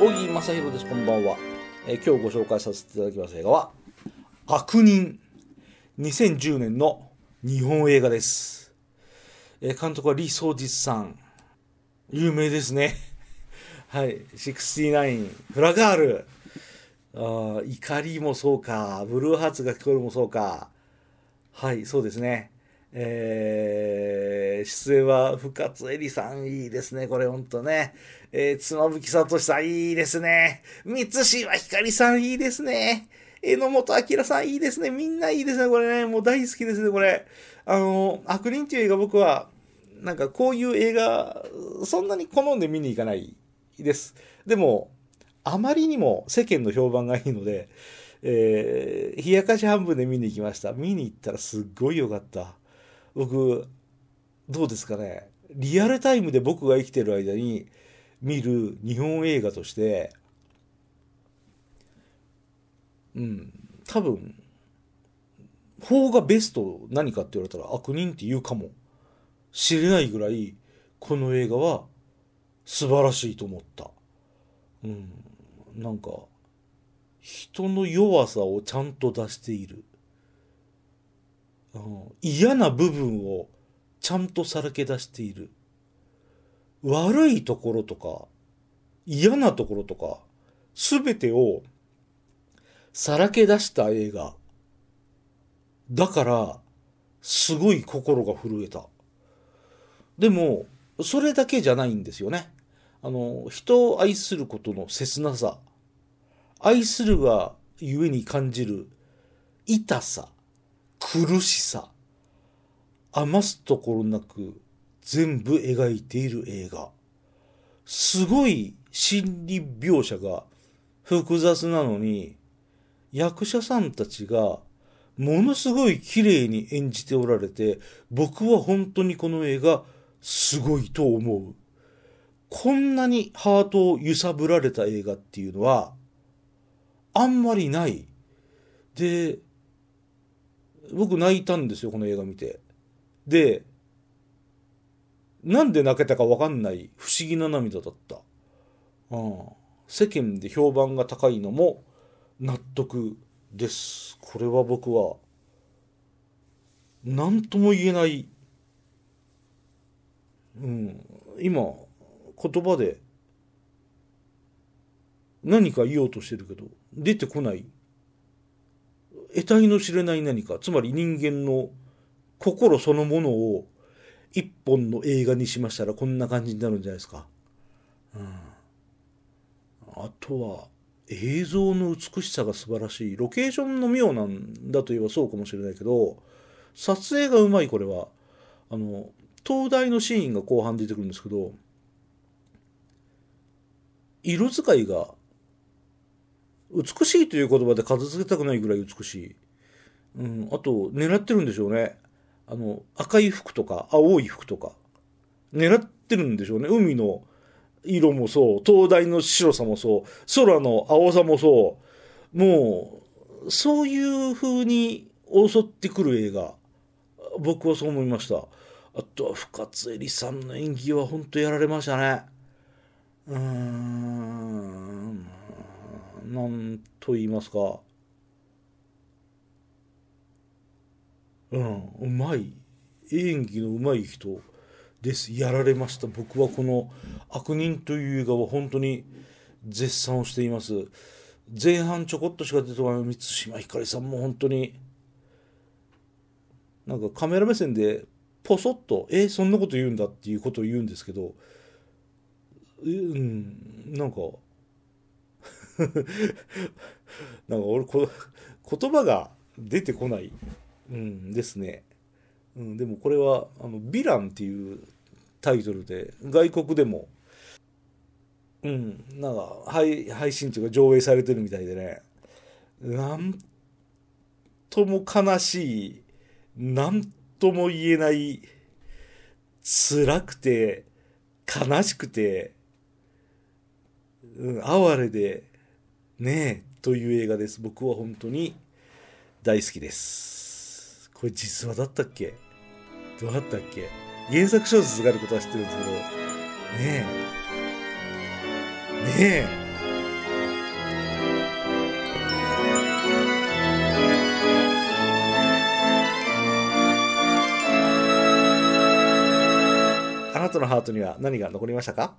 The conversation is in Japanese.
正弘です。こんばんは、えー今日ご紹介させていただきます映画は「悪人」2010年の日本映画です、えー監督は李相実さん。有名ですね。はい。69フラガール。あー怒りもそうか。ブルーハーツが聞こえるもそうか。はいそうですね。えー出演は深津絵里さんいいですねこれほんとね。えー、妻夫木聡さんいいですね。三島ひかりさんいいですね。榎本明さんいいですね。みんないいですねこれね。もう大好きですねこれ。あの悪人っていう映画僕はなんかこういう映画そんなに好んで見に行かないです。でもあまりにも世間の評判がいいので、えー冷やかし半分で見に行きました。見に行ったらすっごい良かった。僕、どうですかね。リアルタイムで僕が生きてる間に見る日本映画として、うん、多分、法がベスト何かって言われたら悪人って言うかもしれないぐらい、この映画は素晴らしいと思った。うん、なんか、人の弱さをちゃんと出している。うん嫌な部分をちゃんとさらけ出している。悪いところとか、嫌なところとか、すべてをさらけ出した映画。だから、すごい心が震えた。でも、それだけじゃないんですよね。あの、人を愛することの切なさ。愛するがゆえに感じる痛さ、苦しさ、余すところなく全部描いている映画。すごい心理描写が複雑なのに、役者さんたちがものすごい綺麗に演じておられて、僕は本当にこの映画すごいと思う。こんなにハートを揺さぶられた映画っていうのは、あんまりない。で、僕泣いたんですよ、この映画見て。で、なんで泣けたかわかんない不思議な涙だった。うん、世間で評判が高いのも納得です。これは僕は、何とも言えない、うん、今、言葉で何か言おうとしてるけど、出てこない。得体の知れない何か、つまり人間の心そのものを一本の映画にしましたらこんな感じになるんじゃないですか。うん、あとは、映像の美しさが素晴らしい。ロケーションの妙なんだといえばそうかもしれないけど、撮影がうまいこれは。あの、東大のシーンが後半出てくるんですけど、色使いが美しいという言葉で片付けたくないぐらい美しい。うん、あと、狙ってるんでしょうね。あの、赤い服とか、青い服とか。狙ってるんでしょうね。海の色もそう、灯台の白さもそう、空の青さもそう。もう、そういう風に襲ってくる映画。僕はそう思いました。あとは深津絵里さんの演技は本当やられましたね。うーん、なんと言いますか。うん、うまい。演技のうまい人です。やられました。僕はこの悪人という映画は本当に絶賛をしています。前半ちょこっとしか出てこない満島ひかりさんも本当に、なんかカメラ目線でポソッと、えそんなこと言うんだっていうことを言うんですけど、うん、なんか、なんか俺こ、言葉が出てこない、うん、ですね。うん、でもこれは、あの、ヴィランっていうタイトルで、外国でも、うん、なんか配、配信というか上映されてるみたいでね、なんとも悲しい、なんとも言えない、辛くて、悲しくて、うん、哀れで、ねえ、という映画です。僕は本当に大好きです。これ実話だったっけ？どうだったっけ？原作小説があることは知ってるんですけど、ねえ。ねえ。あなたのハートには何が残りましたか？